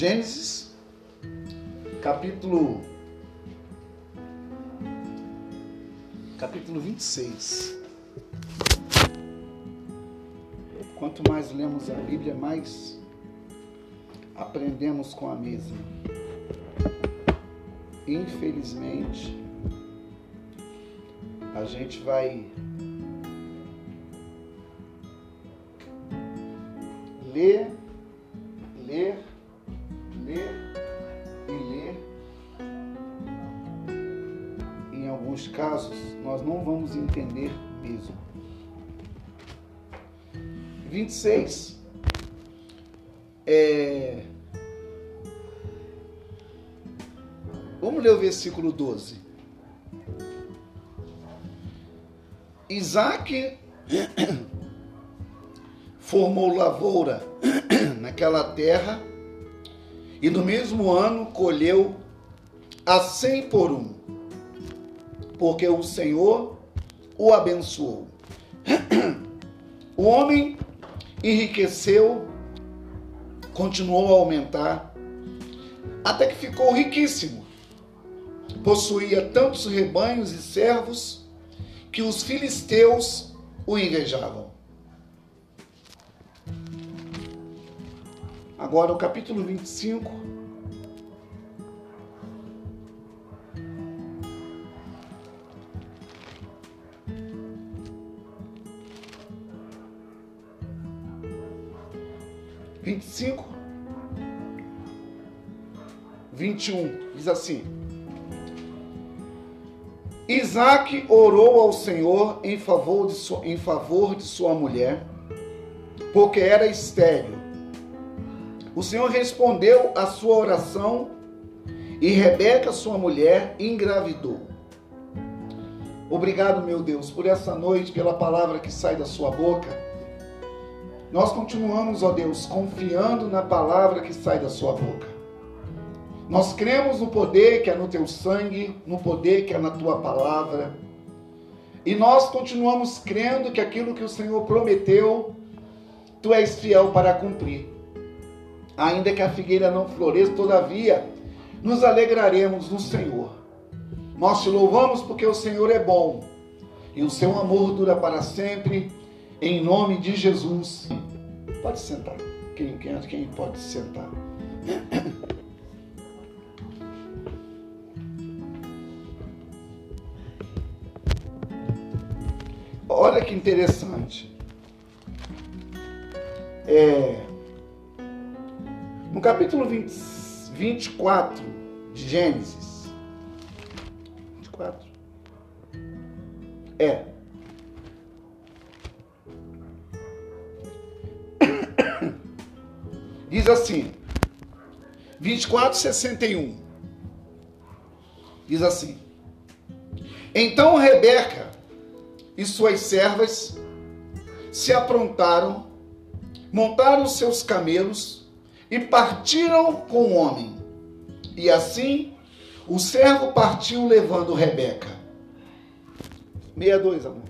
Gênesis, capítulo capítulo 26. Quanto mais lemos a Bíblia, mais aprendemos com a mesma. Infelizmente, a gente vai 26 é... Vamos ler o versículo 12. Isaac formou lavoura naquela terra e no mesmo ano colheu a cem por um, porque o Senhor o abençoou. O homem enriqueceu, continuou a aumentar, até que ficou riquíssimo. Possuía tantos rebanhos e servos que os filisteus o invejavam. Agora o capítulo 25. Vinte e cinco, vinte e um, diz assim: Isaac orou ao Senhor em favor de sua, em favor de sua mulher, porque era estéril o Senhor respondeu à sua oração e Rebeca, sua mulher, engravidou. Obrigado, meu Deus, por essa noite, pela palavra que sai da sua boca. Nós continuamos, ó Deus, confiando na palavra que sai da sua boca. Nós cremos no poder que é no teu sangue, no poder que é na tua palavra. E nós continuamos crendo que aquilo que o Senhor prometeu, tu és fiel para cumprir ainda que a figueira não floresça, todavia nos alegraremos no Senhor. Nós te louvamos porque o Senhor é bom e o seu amor dura para sempre, em nome de Jesus. Pode sentar. Quem, quem, quem pode sentar? Olha que interessante. É, no capítulo 20, 24 de Gênesis. 24? É. Diz assim, 24, 61. Diz assim: Então Rebeca e suas servas se aprontaram, montaram seus camelos e partiram com o homem. E assim o servo partiu levando Rebeca. 62, amor.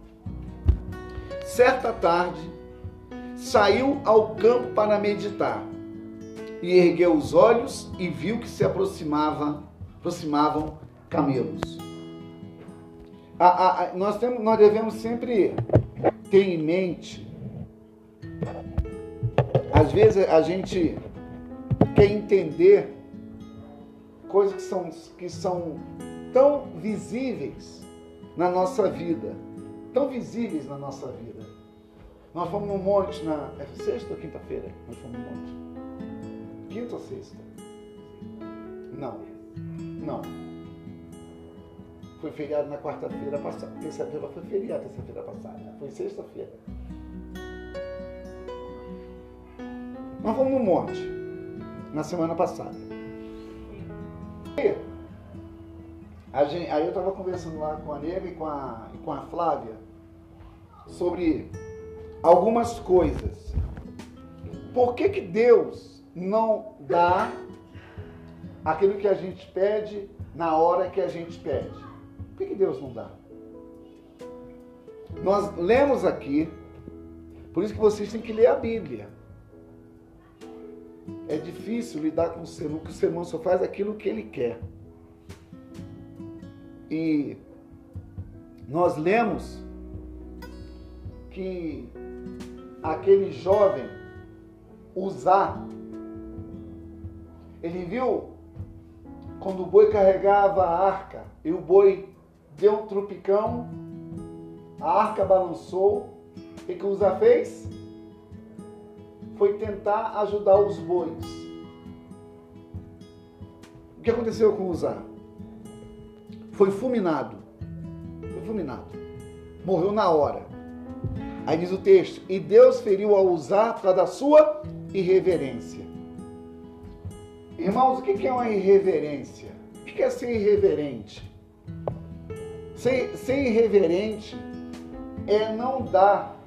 certa tarde, saiu ao campo para meditar e ergueu os olhos e viu que se aproximava, aproximavam camelos. A, a, a, nós, temos, nós devemos sempre ter em mente, às vezes a gente quer entender coisas que são, que são tão visíveis na nossa vida. Tão visíveis na nossa vida. Nós fomos no monte na. É sexta ou quinta-feira? Nós fomos no monte. Quinta ou sexta? Não. Não. Foi feriado na quarta-feira passada. Terça-feira foi feriado, terça-feira passada. Foi sexta-feira. Nós fomos no monte na semana passada. E gente, aí eu estava conversando lá com a Nega e com a, com a Flávia sobre algumas coisas. Por que, que Deus não dá aquilo que a gente pede na hora que a gente pede? Por que, que Deus não dá? Nós lemos aqui, por isso que vocês têm que ler a Bíblia. É difícil lidar com o ser humano, que o ser humano só faz aquilo que ele quer. E nós lemos que aquele jovem usar, ele viu quando o boi carregava a arca e o boi deu um trupicão, a arca balançou, o que o Usa fez? Foi tentar ajudar os bois. O que aconteceu com o Usa? Foi fulminado. Foi fulminado. Morreu na hora. Aí diz o texto: E Deus feriu a usar por causa da sua irreverência. Irmãos, o que é uma irreverência? O que é ser irreverente? Ser, ser irreverente é não dar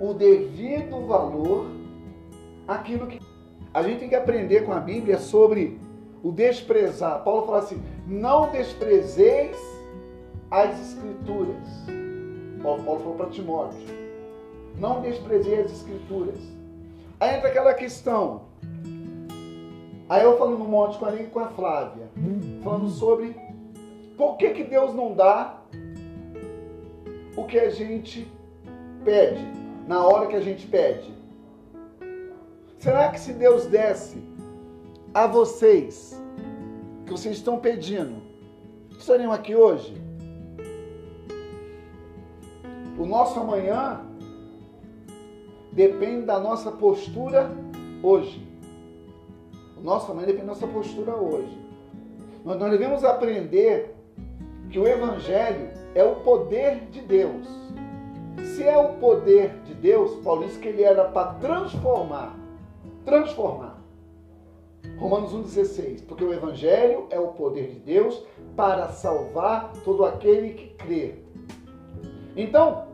o devido valor àquilo que. A gente tem que aprender com a Bíblia sobre o desprezar. Paulo fala assim: não desprezeis as Escrituras. Paulo, falou para Timóteo: não desprezeis as Escrituras. Aí entra aquela questão. Aí eu falando no monte com a com a Flávia, falando sobre por que, que Deus não dá o que a gente pede, na hora que a gente pede. Será que se Deus desse a vocês que vocês estão pedindo, estariam aqui hoje? O nosso amanhã depende da nossa postura hoje. O nosso amanhã depende da nossa postura hoje. Nós, nós devemos aprender que o Evangelho é o poder de Deus. Se é o poder de Deus, Paulo disse que ele era para transformar. Transformar. Romanos 1,16. Porque o Evangelho é o poder de Deus para salvar todo aquele que crê. Então,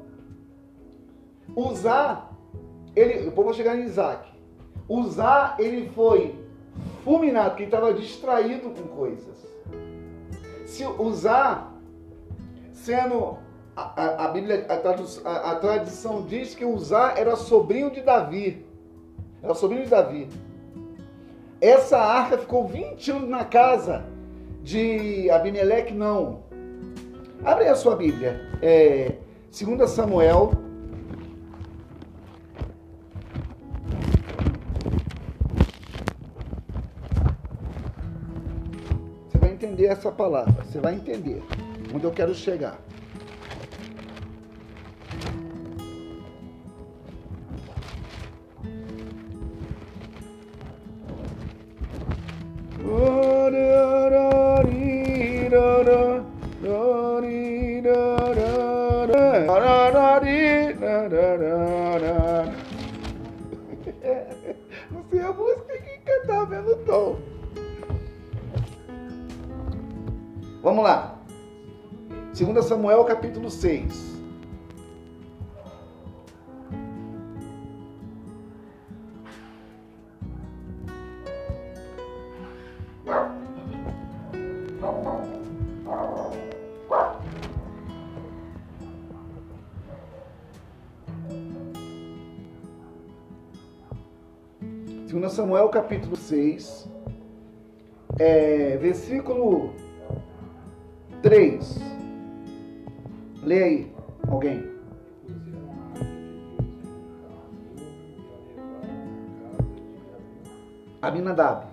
usar, ele, eu vou chegar em Isaac. Usar, ele foi fulminado, porque ele estava distraído com coisas. Se usar, sendo a, a, a Bíblia, a, a, a tradição diz que usar era sobrinho de Davi. Era sobrinho de Davi. Essa arca ficou 20 anos na casa de Abimeleque, não. Abre a sua Bíblia. É, 2 Samuel. Você vai entender essa palavra. Você vai entender onde eu quero chegar. Capítulo 6. Segunda Samuel capítulo 6, é, versículo 3. Lê aí, alguém. Aminadab.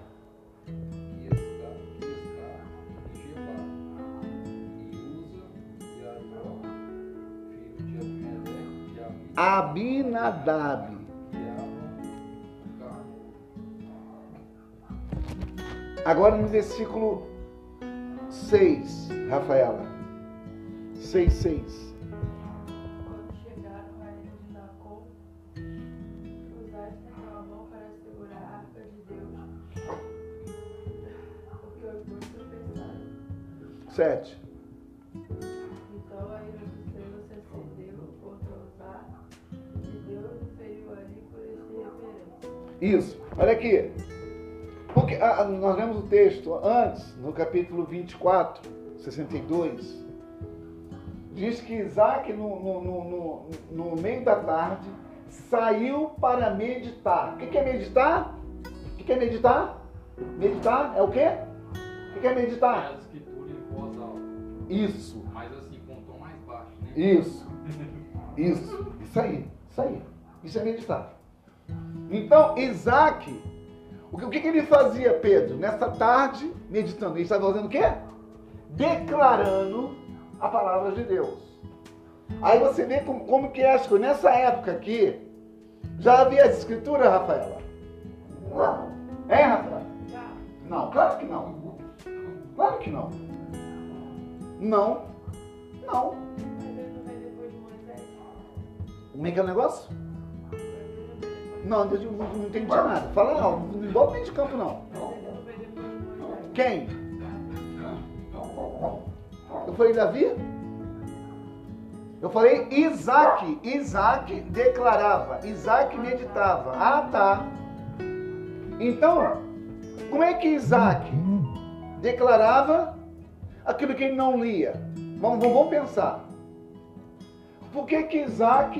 Abinadab. Agora no versículo 6, Rafaela. 6, 6. Quando chegaram a ilha de Nacon, Uzai estendeu a mão para segurar a arca de Deus, porque os dois tropeçaram. 7. Então a ira do Senhor se acendeu contra Uzá, e Deus o feriu ali por esse referência. Isso. Olha aqui. Porque ah, nós lemos o texto antes, no capítulo 24, 62. Diz que Isaac, no, no, no, no, meio da tarde, saiu para meditar. O que é meditar? O que é meditar? Meditar é o quê? O que é É meditar? a escritura em voz alta, Isso, mas assim, com tom mais baixo, né? isso, isso, isso aí, isso aí. Isso é meditar. Então, Isaac, o que, o que ele fazia, Pedro, nessa tarde, meditando? Ele estava fazendo o quê? Declarando a palavra de Deus. Aí você vê como, como que é as coisas. Nessa época aqui, já havia as escrituras, Rafaela? É, Rafaela? Não, claro que não. Claro que não. Não. Não. Não? Como é que é o negócio? Não Não, não, não entendi nada. Fala não, não bota de campo não. Não. Quem? Eu falei Davi? Eu falei Isaac. Isaac declarava. Isaac meditava. Ah, tá. Então, como é que Isaac declarava aquilo que ele não lia? Vamos, vamos, pensar. Por que que Isaac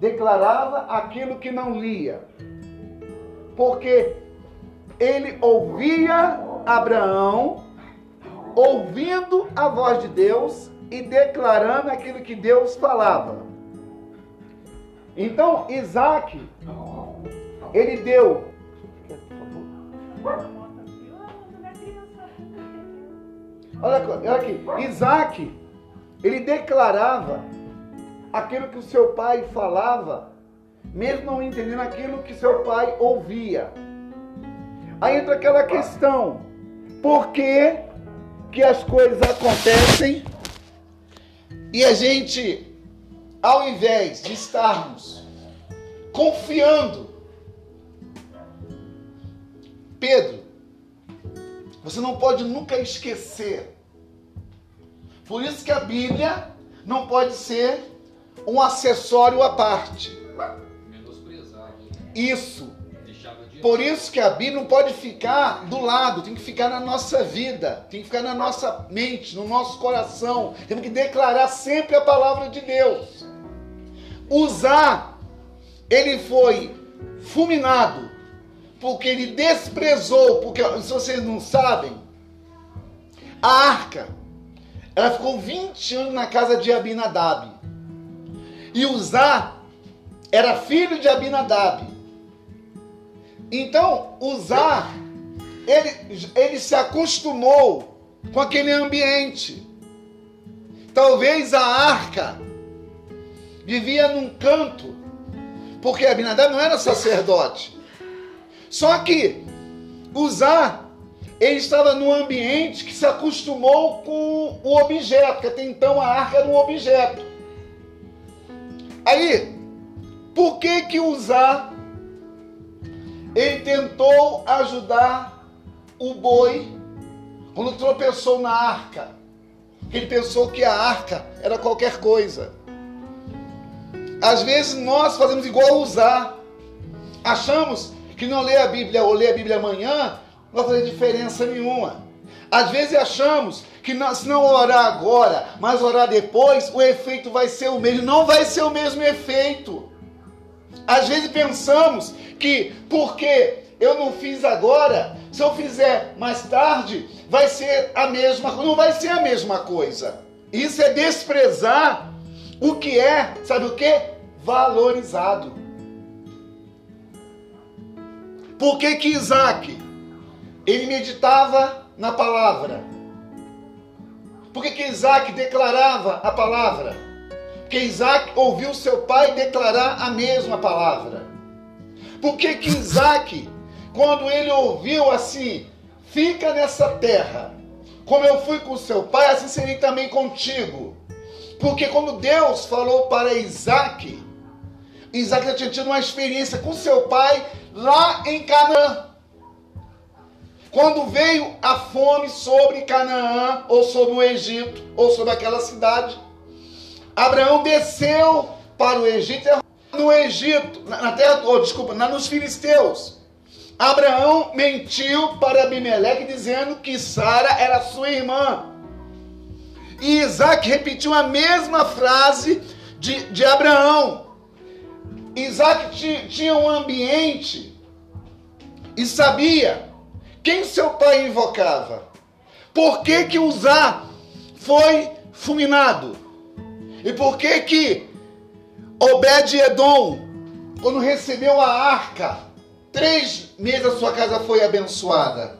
declarava aquilo que não lia? Porque ele ouvia Abraão ouvindo a voz de Deus e declarando aquilo que Deus falava. Então, Isaac, ele deu. Olha, aqui, Isaac, ele declarava aquilo que o seu pai falava, mesmo não entendendo aquilo que seu pai ouvia. Aí entra aquela questão: por que, que as coisas acontecem e a gente, ao invés de estarmos confiando, Pedro, você não pode nunca esquecer. Por isso que a Bíblia não pode ser um acessório à parte. Menosprezado, né? Isso. Por isso que a Bíblia não pode ficar do lado, tem que ficar na nossa vida, tem que ficar na nossa mente, no nosso coração. Temos que declarar sempre a palavra de Deus. Usar, ele foi fulminado, porque ele desprezou, porque se vocês não sabem, a arca, ela ficou 20 anos na casa de Abinadab. E Uzá era filho de Abinadab. Então, Uzá, ele, ele se acostumou com aquele ambiente. Talvez a arca vivia num canto, porque Abinadab não era sacerdote. Só que Uzá, ele estava num ambiente que se acostumou com o objeto, porque até então a arca era um objeto. Aí, por que que Uzá ele tentou ajudar o boi quando tropeçou na arca. Ele pensou que a arca era qualquer coisa. Às vezes nós fazemos igual usar. Achamos que não ler a Bíblia ou ler a Bíblia amanhã não vai fazer diferença nenhuma. Às vezes achamos que se não orar agora, mas orar depois, o efeito vai ser o mesmo. Não vai ser o mesmo efeito. Às vezes pensamos que porque eu não fiz agora, se eu fizer mais tarde, vai ser a mesma coisa. Não vai ser a mesma coisa. Isso é desprezar o que é, sabe o que? Valorizado. Por que que Isaac, ele meditava na palavra? Por que que Isaac declarava a palavra? Que Isaac ouviu seu pai declarar a mesma palavra? Por que que Isaac, quando ele ouviu assim, fica nessa terra, como eu fui com seu pai, assim serei também contigo. Porque quando Deus falou para Isaac, Isaac já tinha tido uma experiência com seu pai lá em Canaã. Quando veio a fome sobre Canaã, ou sobre o Egito, ou sobre aquela cidade, Abraão desceu para o Egito, no Egito, na terra, oh, desculpa, nos filisteus. Abraão mentiu para Abimeleque dizendo que Sara era sua irmã. E Isaac repetiu a mesma frase de, de Abraão. Isaac tinha um ambiente e sabia quem seu pai invocava. Por que que Uzá foi fulminado? E por que que Obed-Edom, quando recebeu a arca, três meses a sua casa foi abençoada?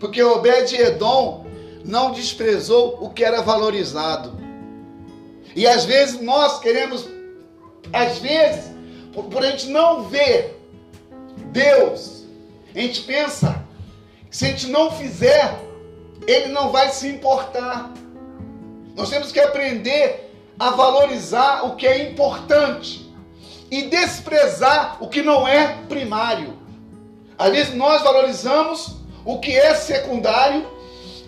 Porque Obed-Edom não desprezou o que era valorizado. E às vezes nós queremos, às vezes, por, por a gente não ver Deus, a gente pensa se a gente não fizer, ele não vai se importar. Nós temos que aprender a valorizar o que é importante e desprezar o que não é primário. Às vezes nós valorizamos o que é secundário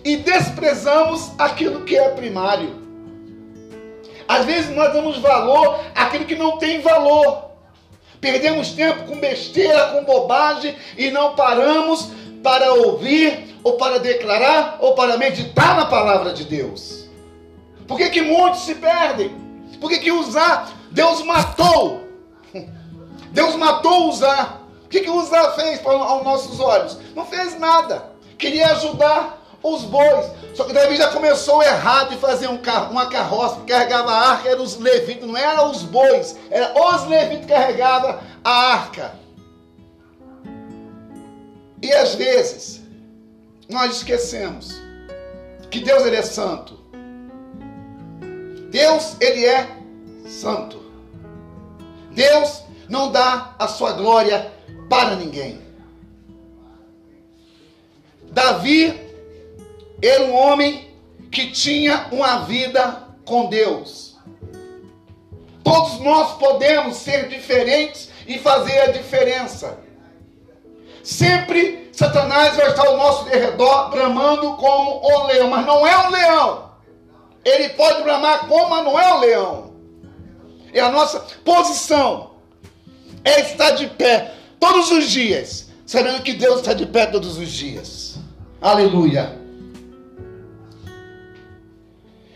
e desprezamos aquilo que é primário. Às vezes nós damos valor àquilo que não tem valor. Perdemos tempo com besteira, com bobagem e não paramos para ouvir, ou para declarar, ou para meditar na palavra de Deus. Por que, que muitos se perdem? Por que, que usar? Deus matou. Deus matou usar. O que, que usar fez aos nossos olhos? Não fez nada. Queria ajudar os bois. Só que Davi já começou errado de fazer um carro, uma carroça que carregava a arca, eram os levitas, não eram os bois, era os levitas que carregavam a arca. E às vezes, nós esquecemos que Deus ele é santo. Deus ele é santo. Deus não dá a sua glória para ninguém. Davi era um homem que tinha uma vida com Deus. Todos nós podemos ser diferentes e fazer a diferença. Sempre Satanás vai estar ao nosso derredor bramando como um leão, mas não é um leão. Ele pode bramar como, um leão. É a nossa posição. É estar de pé todos os dias, sabendo que Deus está de pé todos os dias. Aleluia.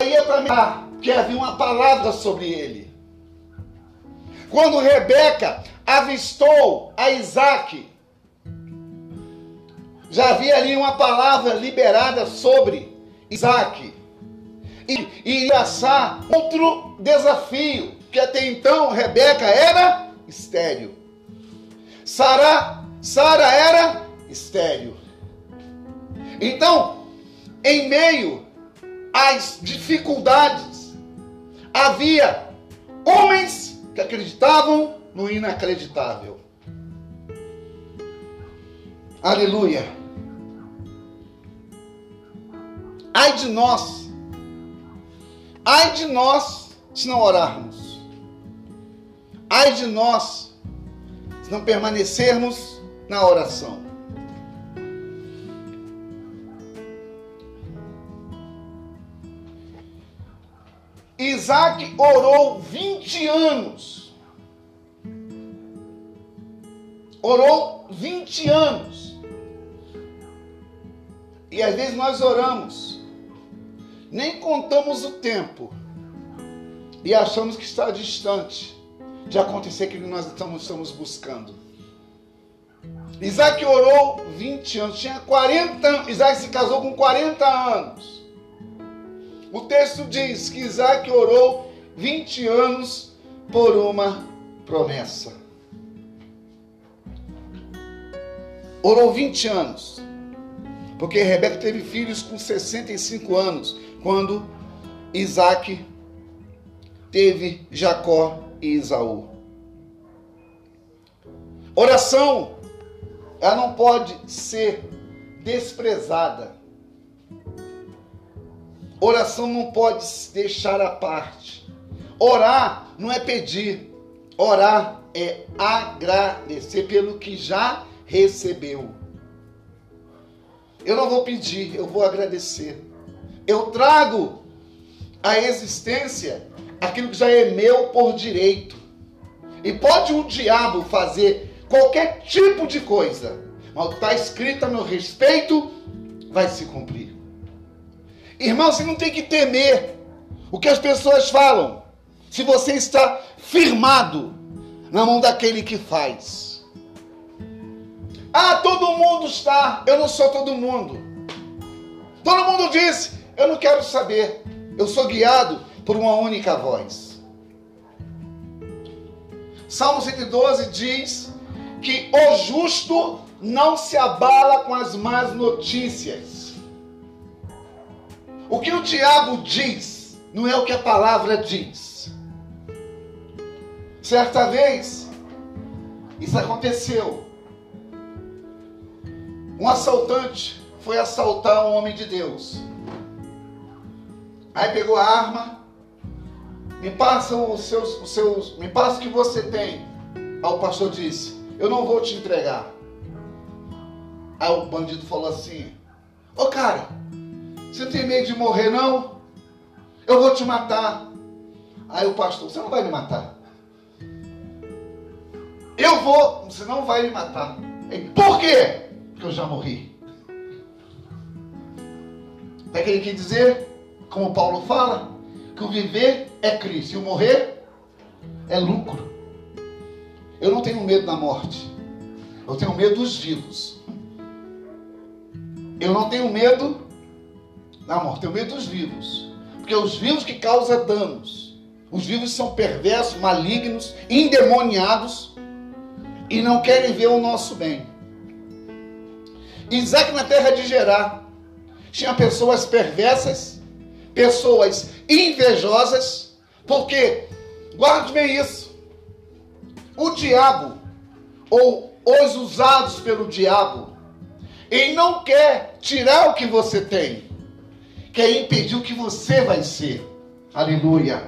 Aí é para mim que havia uma palavra sobre ele. Quando Rebeca avistou a Isaac, já havia ali uma palavra liberada sobre Isaac. E, e passar outro desafio, que até então Rebeca era estéreo. Sara, Sara era estéreo. Então, em meio às dificuldades, havia homens que acreditavam no inacreditável. Aleluia. Ai de nós, ai de nós se não orarmos, ai de nós se não permanecermos na oração. Isaac orou 20 anos. Orou 20 anos. E às vezes nós oramos nem contamos o tempo e achamos que está distante de acontecer aquilo que nós estamos, buscando. Isaac orou 20 anos, tinha 40 anos, Isaac se casou com 40 anos. O texto diz que Isaac orou 20 anos por uma promessa. Orou 20 anos. Porque Rebeca teve filhos com 65 anos quando Isaac teve Jacó e Isaú. Oração, ela não pode ser desprezada. Oração não pode se deixar à parte. Orar não é pedir, orar é agradecer pelo que já recebeu. Eu não vou pedir, eu vou agradecer. Eu trago à existência aquilo que já é meu por direito. E pode o diabo fazer qualquer tipo de coisa, mas o que está escrito a meu respeito vai se cumprir. Irmão, você não tem que temer o que as pessoas falam, se você está firmado na mão daquele que faz. Ah, todo mundo está, eu não sou todo mundo. Todo mundo diz, eu não quero saber. Eu sou guiado por uma única voz. Salmo 112 diz que o justo não se abala com as más notícias. O que o diabo diz não é o que a palavra diz. Certa vez, isso aconteceu. Um assaltante foi assaltar um homem de Deus. Aí pegou a arma, me passa os seus, os seus, me passa o que você tem. Aí o pastor disse: Eu não vou te entregar. Aí o bandido falou assim: Ô cara, você tem medo de morrer não? Eu vou te matar. Aí o pastor: Você não vai me matar. Eu vou, você não vai me matar. Por quê? Porque eu já morri. O que ele quer dizer? Como Paulo fala, que o viver é Cristo e o morrer é lucro. Eu não tenho medo da morte. Eu tenho medo dos vivos. Eu não tenho medo da morte, tenho medo dos vivos. Porque os vivos que causam danos. Os vivos são perversos, malignos, endemoniados e não querem ver o nosso bem. Isaac na terra de Gerar tinha pessoas perversas pessoas invejosas, porque, guarde bem isso, o diabo, ou os usados pelo diabo, ele não quer tirar o que você tem, quer impedir o que você vai ser. Aleluia.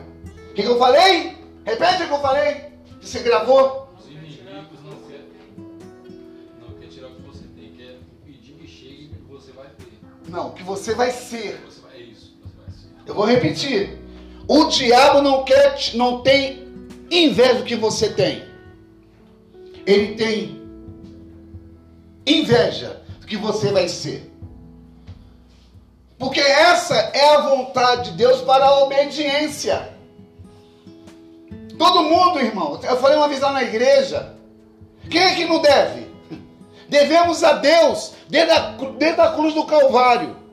O que eu falei? Repete o que eu falei. Que você gravou? Não querem, não quer tirar o que você tem, quer impedir que chegue o que você vai ter. Não, o que você vai ser. Eu vou repetir. O diabo não quer, não tem inveja do que você tem. Ele tem inveja do que você vai ser. Porque essa é a vontade de Deus para a obediência. Todo mundo, irmão. Eu falei uma vez lá na igreja. Quem é que não deve? Devemos a Deus desde a, desde a cruz do Calvário.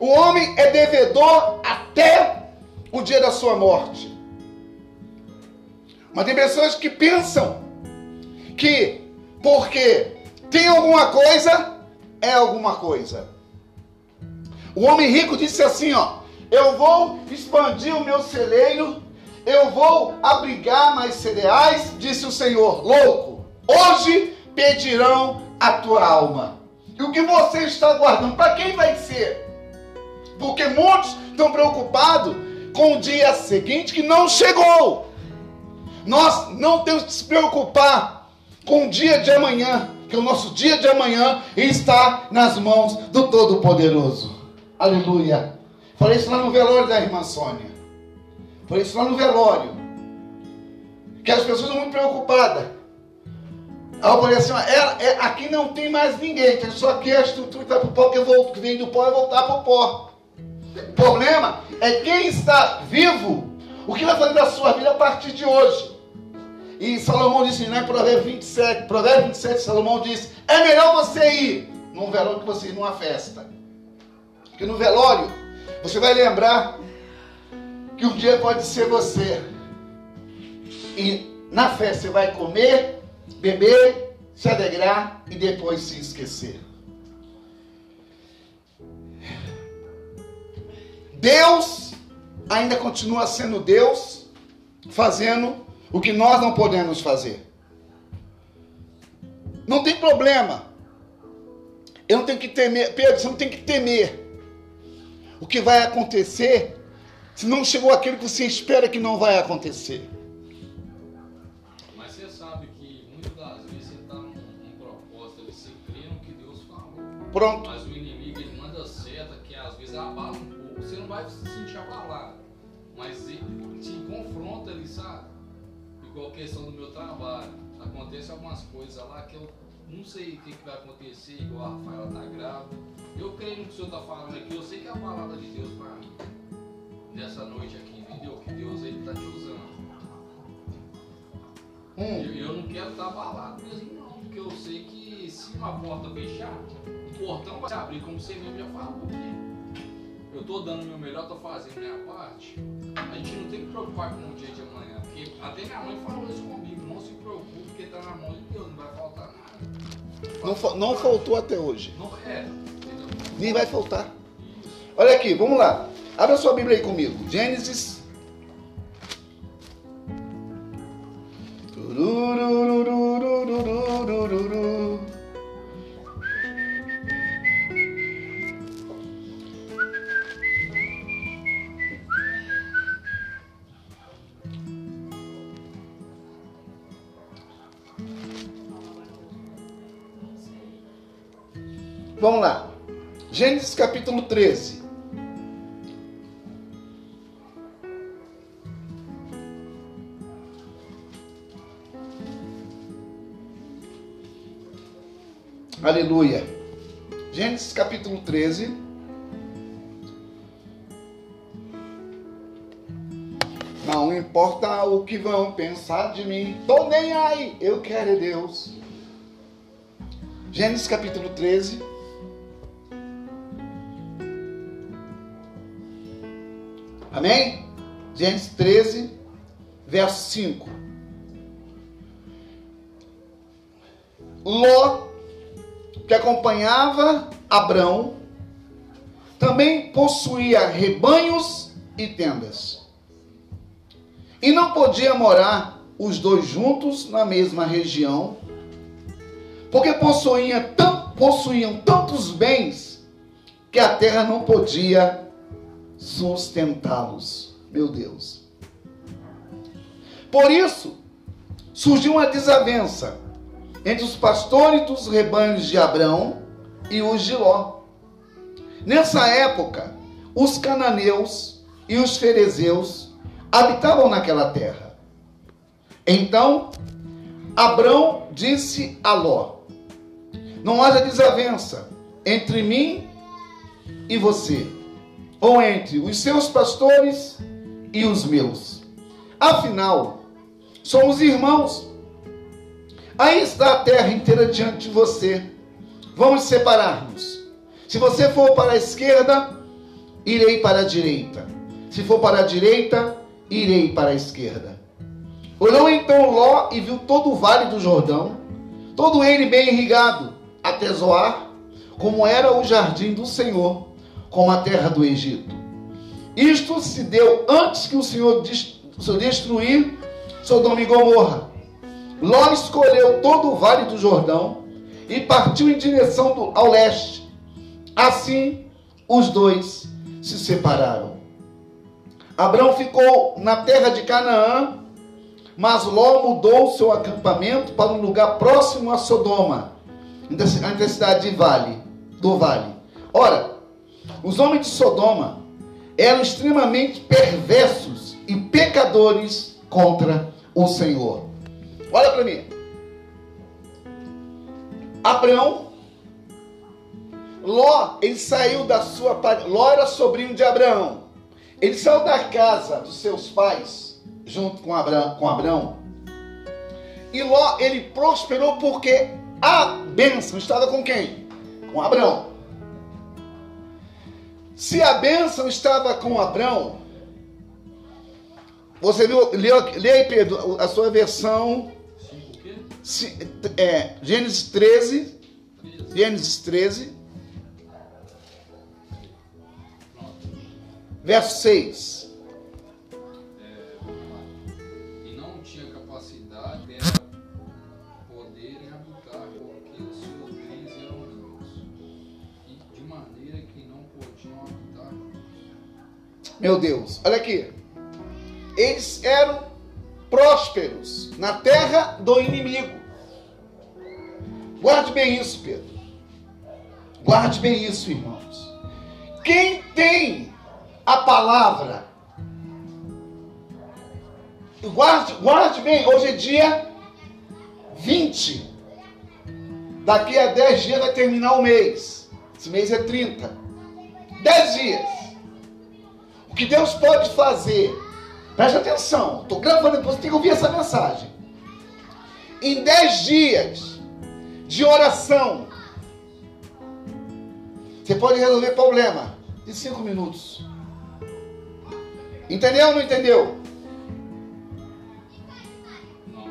O homem é devedor até o dia da sua morte. Mas tem pessoas que pensam que porque tem alguma coisa, é alguma coisa. O homem rico disse assim, ó: "Eu vou expandir o meu celeiro, eu vou abrigar mais cereais", disse o Senhor. Louco, hoje pedirão a tua alma. E o que você está guardando, para quem vai ser? Porque muitos estão preocupados com o dia seguinte que não chegou. Nós não temos que se preocupar com o dia de amanhã, que o nosso dia de amanhã está nas mãos do Todo-Poderoso. Aleluia. Falei isso lá no velório da irmã Sônia. Falei isso lá no velório. Que as pessoas estão muito preocupadas. Aí eu falei assim, é, aqui não tem mais ninguém, tem só aqui a estrutura que, tá pro pó, que, volta, que vem do pó e voltar para o pó. O problema é quem está vivo, o que vai fazer da sua vida a partir de hoje. E Salomão disse, né, Provérbio 27, Provérbio 27, Salomão disse, é melhor você ir num velório que você ir numa festa. Porque no velório, você vai lembrar que um dia pode ser você. E na festa você vai comer, beber, se alegrar e depois se esquecer. Deus ainda continua sendo Deus fazendo o que nós não podemos fazer. Não tem problema. Eu não tenho que temer. Pedro, você não tem que temer. O que vai acontecer se não chegou aquilo que você espera que não vai acontecer. Mas você sabe que muitas das vezes você está num, num propósito, ali, você crê no que Deus falou. Pronto. Mas vai se sentir abalado. Mas ele te confronta ali, sabe? Igual a questão do meu trabalho. Acontece algumas coisas lá que eu não sei o que, que vai acontecer, igual a Rafaela tá grávida. Eu creio no que o senhor tá falando aqui, eu sei que é a palavra de Deus para mim. Nessa noite aqui, entendeu? Que Deus ele tá te usando. Eu, Hum, eu não quero estar abalado mesmo não, porque eu sei que se uma porta fechar, o portão vai se abrir, como você mesmo já falou. Porque eu tô dando o meu melhor, tô fazendo a minha parte. A gente não tem que preocupar com o dia de amanhã, porque até minha mãe falou isso comigo, não se preocupe, porque tá na mão de Deus, não vai faltar nada. não, fa- não faltou até hoje. Não é? Nem vai faltar. Olha aqui, vamos lá. Abra sua Bíblia aí comigo. Gênesis. Gênesis capítulo 13. Aleluia. Gênesis capítulo 13. Não importa o que vão pensar de mim, tô nem aí, eu quero é Deus. Gênesis capítulo 13. Amém? Gênesis 13, verso 5. Ló, que acompanhava Abrão, também possuía rebanhos e tendas. E não podia morar os dois juntos na mesma região, porque tan- possuíam tantos bens que a terra não podia sustentá-los. Meu Deus. Por isso, surgiu uma desavença entre os pastores dos rebanhos de Abrão e os de Ló. Nessa época, os cananeus e os ferezeus habitavam naquela terra. Então, Abrão disse a Ló: Não haja desavença entre mim e você ou entre os seus pastores e os meus. Afinal, somos irmãos. Aí está a terra inteira diante de você. Vamos separar-nos. Se você for para a esquerda, irei para a direita. Se for para a direita, irei para a esquerda. Olhou então Ló e viu todo o vale do Jordão, todo ele bem irrigado, até Zoar, como era o jardim do Senhor, como a terra do Egito. Isto se deu antes que o Senhor destruir Sodoma e Gomorra. Ló escolheu todo o vale do Jordão e partiu em direção ao leste. Assim, os dois se separaram. Abraão ficou na terra de Canaã, mas Ló mudou seu acampamento para um lugar próximo a Sodoma, entre a cidade de Vale, do Vale. Ora, os homens de Sodoma eram extremamente perversos e pecadores contra o Senhor. Olha para mim. Abraão, Ló, ele saiu da sua. Ló era sobrinho de Abraão. Ele saiu da casa dos seus pais, junto com Abraão. Com Abraão. E Ló, ele prosperou porque a bênção estava com quem? Com Abraão. Se a bênção estava com Abraão, você viu, lê aí, Pedro, a sua versão. Se, é, Gênesis 13. Gênesis 13. Verso 6. E não tinha capacidade para poder habitar, porque o Senhor Meu Deus, olha aqui. Eles eram prósperos na terra do inimigo. Guarde bem isso, Pedro. Guarde bem isso, irmãos. Quem tem a palavra, guarde, guarde bem, hoje é dia 20. Daqui a 10 dias vai terminar o mês. Esse mês é 30. 10 dias. O que Deus pode fazer, preste atenção, estou gravando, você tem que ouvir essa mensagem. Em 10 dias de oração, você pode resolver problema de 5 minutos. Entendeu ou não entendeu? Não,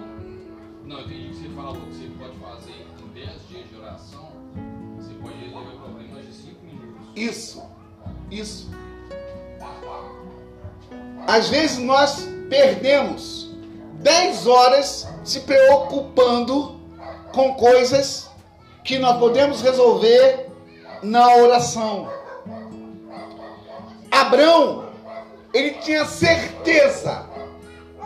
não, entendi o que você falou, que você pode fazer em 10 dias de oração, você pode resolver problemas de 5 minutos. Isso, isso. Às vezes nós perdemos 10 horas se preocupando com coisas que nós podemos resolver na oração. Abraão, ele tinha certeza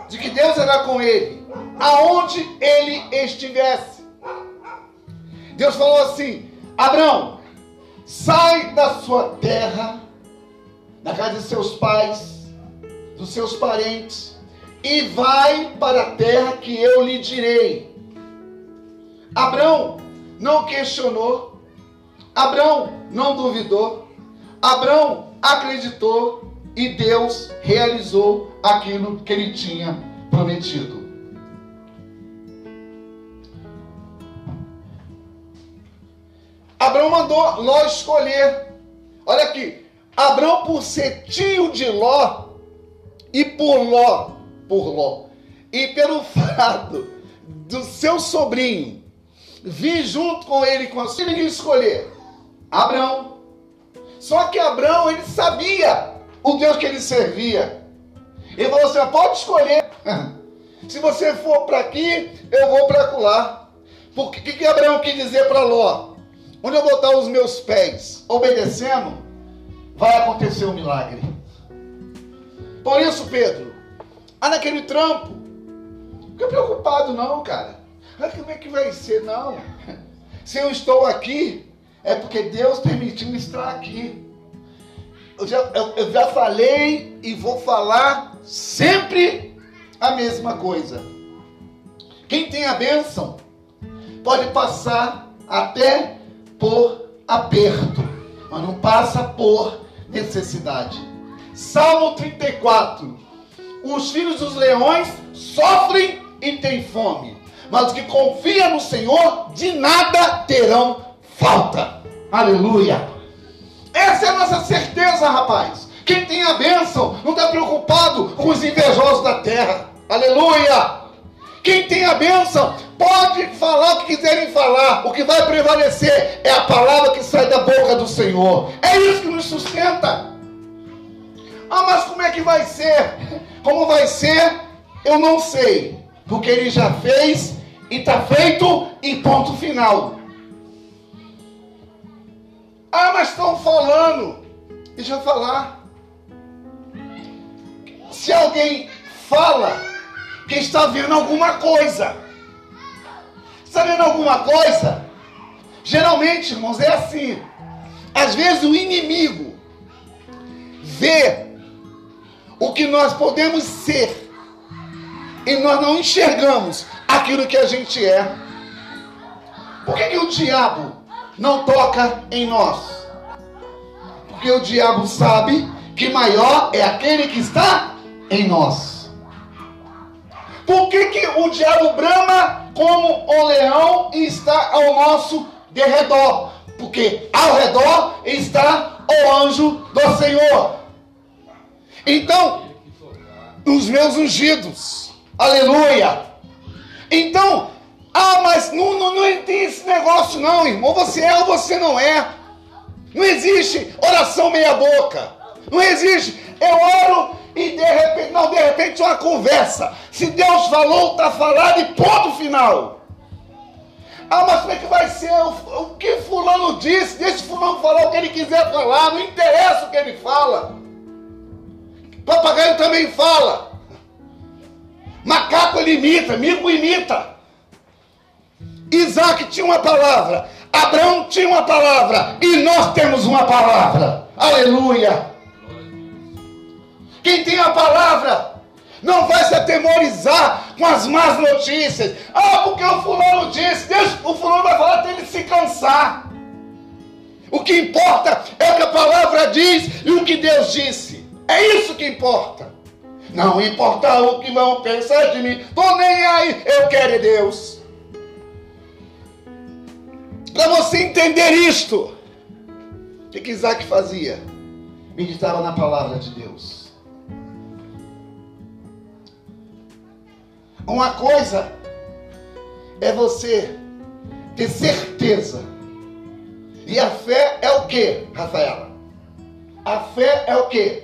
de que Deus era com ele, aonde ele estivesse. Deus falou assim: Abraão, sai da sua terra, da casa de seus pais, dos seus parentes, e vai para a terra que eu lhe direi. Abraão não questionou, Abraão não duvidou, Abraão acreditou e Deus realizou aquilo que ele tinha prometido. Abraão mandou Ló escolher. Olha aqui, Abraão por ser tio de Ló e por Ló, por Ló, e pelo fato do seu sobrinho vir junto com ele com a sua ele escolher Abraão. Só que Abraão ele sabia o Deus que ele servia. Ele falou assim: pode escolher. Se você for para aqui, eu vou para lá. Porque que, que Abraão quis dizer para Ló? Onde eu botar os meus pés obedecendo, vai acontecer um milagre. Por isso, Pedro, ah, naquele trampo, fica preocupado não, cara. Ah, como é que vai ser? Não. Se eu estou aqui, é porque Deus permitiu estar aqui. Eu já, eu, eu já falei e vou falar sempre a mesma coisa. Quem tem a bênção pode passar até por aperto, mas não passa por necessidade. Salmo 34. Os filhos dos leões sofrem e têm fome, mas que confiam no Senhor de nada terão falta. Aleluia. Essa é a nossa certeza, rapaz. Quem tem a bênção não está preocupado com os invejosos da terra. Aleluia. Quem tem a bênção pode falar o que quiserem falar. O que vai prevalecer é a palavra que sai da boca do Senhor. É isso que nos sustenta. Ah, mas como é que vai ser? Como vai ser? Eu não sei. Porque ele já fez e está feito em ponto final. Ah, mas estão falando. Deixa eu falar. Se alguém fala que está vendo alguma coisa, está vendo alguma coisa? Geralmente, irmãos, é assim. Às vezes o inimigo vê o que nós podemos ser e nós não enxergamos aquilo que a gente é. Por que, que o diabo não toca em nós. Porque o diabo sabe que maior é aquele que está em nós. Por que, que o diabo brama como o leão e está ao nosso derredor? Porque ao redor está o anjo do Senhor. Então, os meus ungidos, aleluia. Então, ah, mas não, não, não tem esse negócio não, irmão. Você é ou você não é. Não existe oração meia boca. Não existe. Eu oro e de repente, não, de repente é uma conversa. Se Deus falou, está falado e ponto final. Ah, mas como é que vai ser? O, o que fulano disse? Deixa fulano falar o que ele quiser falar. Não interessa o que ele fala. Papagaio também fala. Macaco ele imita, mico imita. Isaac tinha uma palavra, Abraão tinha uma palavra, e nós temos uma palavra. Aleluia. Quem tem a palavra não vai se atemorizar com as más notícias. Ah, porque o fulano disse, deixa, o fulano vai falar até ele se cansar. O que importa é o que a palavra diz e o que Deus disse. É isso que importa. Não importa o que vão pensar de mim, tô nem aí, eu quero é Deus. Para você entender isto, o que, que Isaac fazia? Meditava na palavra de Deus. Uma coisa é você ter certeza. E a fé é o que, Rafaela? A fé é o que?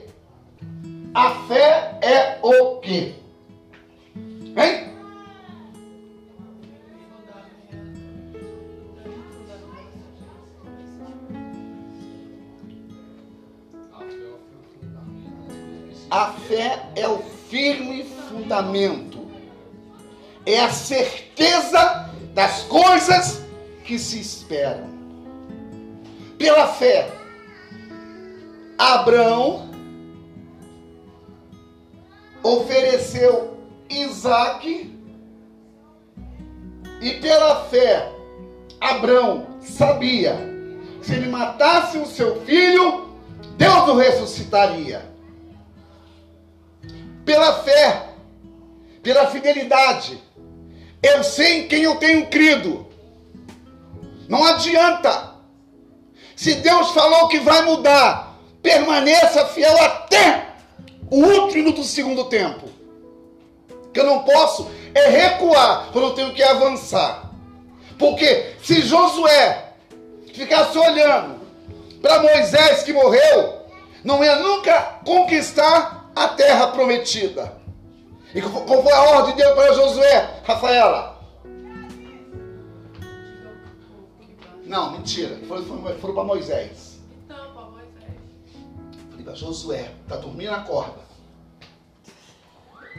A fé é o que? Hein? A fé é o firme fundamento, é a certeza das coisas que se esperam. Pela fé, Abraão ofereceu Isaac, e pela fé, Abraão sabia se ele matasse o seu filho, Deus o ressuscitaria pela fé, pela fidelidade. Eu sei em quem eu tenho crido. Não adianta. Se Deus falou que vai mudar, permaneça fiel até o último do segundo tempo. Que eu não posso é recuar quando eu tenho que avançar. Porque se Josué ficasse olhando para Moisés que morreu, não ia nunca conquistar a terra prometida. E qual foi a ordem de Deus para Josué, Rafaela? Não, mentira. Foram, foram para Moisés. Josué, está dormindo, acorda.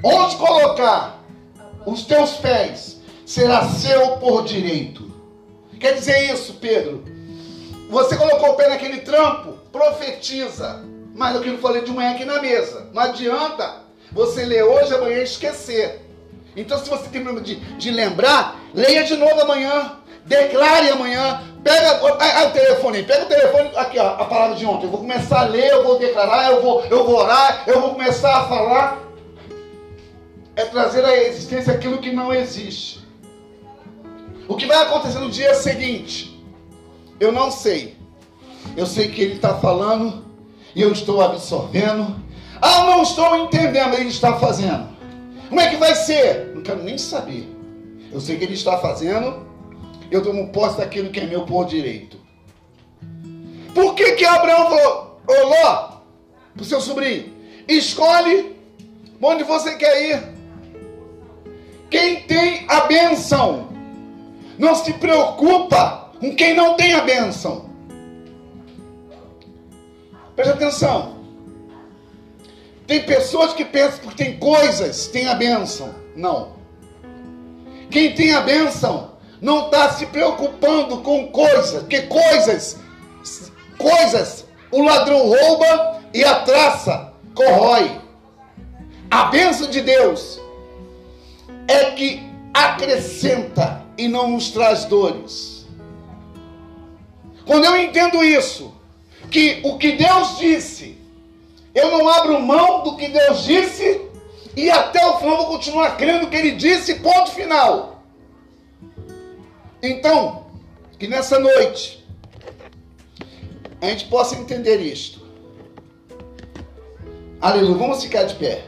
Onde colocar os teus pés será seu por direito. Quer dizer isso, Pedro? Você colocou o pé naquele trampo, profetiza. Mas o que eu falei de manhã aqui na mesa. Não adianta você ler hoje, amanhã e esquecer. Então, se você tem problema de, de lembrar, leia de novo amanhã. Declare amanhã. Pega o telefone, pega o telefone, aqui ó, a palavra de ontem. Eu vou começar a ler, eu vou declarar, eu vou, eu vou orar, eu vou começar a falar. É trazer à existência aquilo que não existe. O que vai acontecer no dia seguinte? Eu não sei. Eu sei que ele está falando e eu estou absorvendo. Ah, não estou entendendo, ele está fazendo. Como é que vai ser? Não quero nem saber. Eu sei que ele está fazendo, eu tomo posse daquilo que é meu por direito. Por que que Abraão falou, ô Ló, para o seu sobrinho, escolhe onde você quer ir. Quem tem a benção, não se preocupa com quem não tem a benção. Preste atenção. Tem pessoas que pensam que tem coisas, tem a bênção. Não. Quem tem a bênção não está se preocupando com coisas, que coisas, coisas, o ladrão rouba e a traça corrói. A bênção de Deus é que acrescenta e não nos traz dores. Quando eu entendo isso, que o que Deus disse, eu não abro mão do que Deus disse e até o final vou continuar crendo que Ele disse, ponto final. Então, que nessa noite a gente possa entender isto. Aleluia, vamos ficar de pé.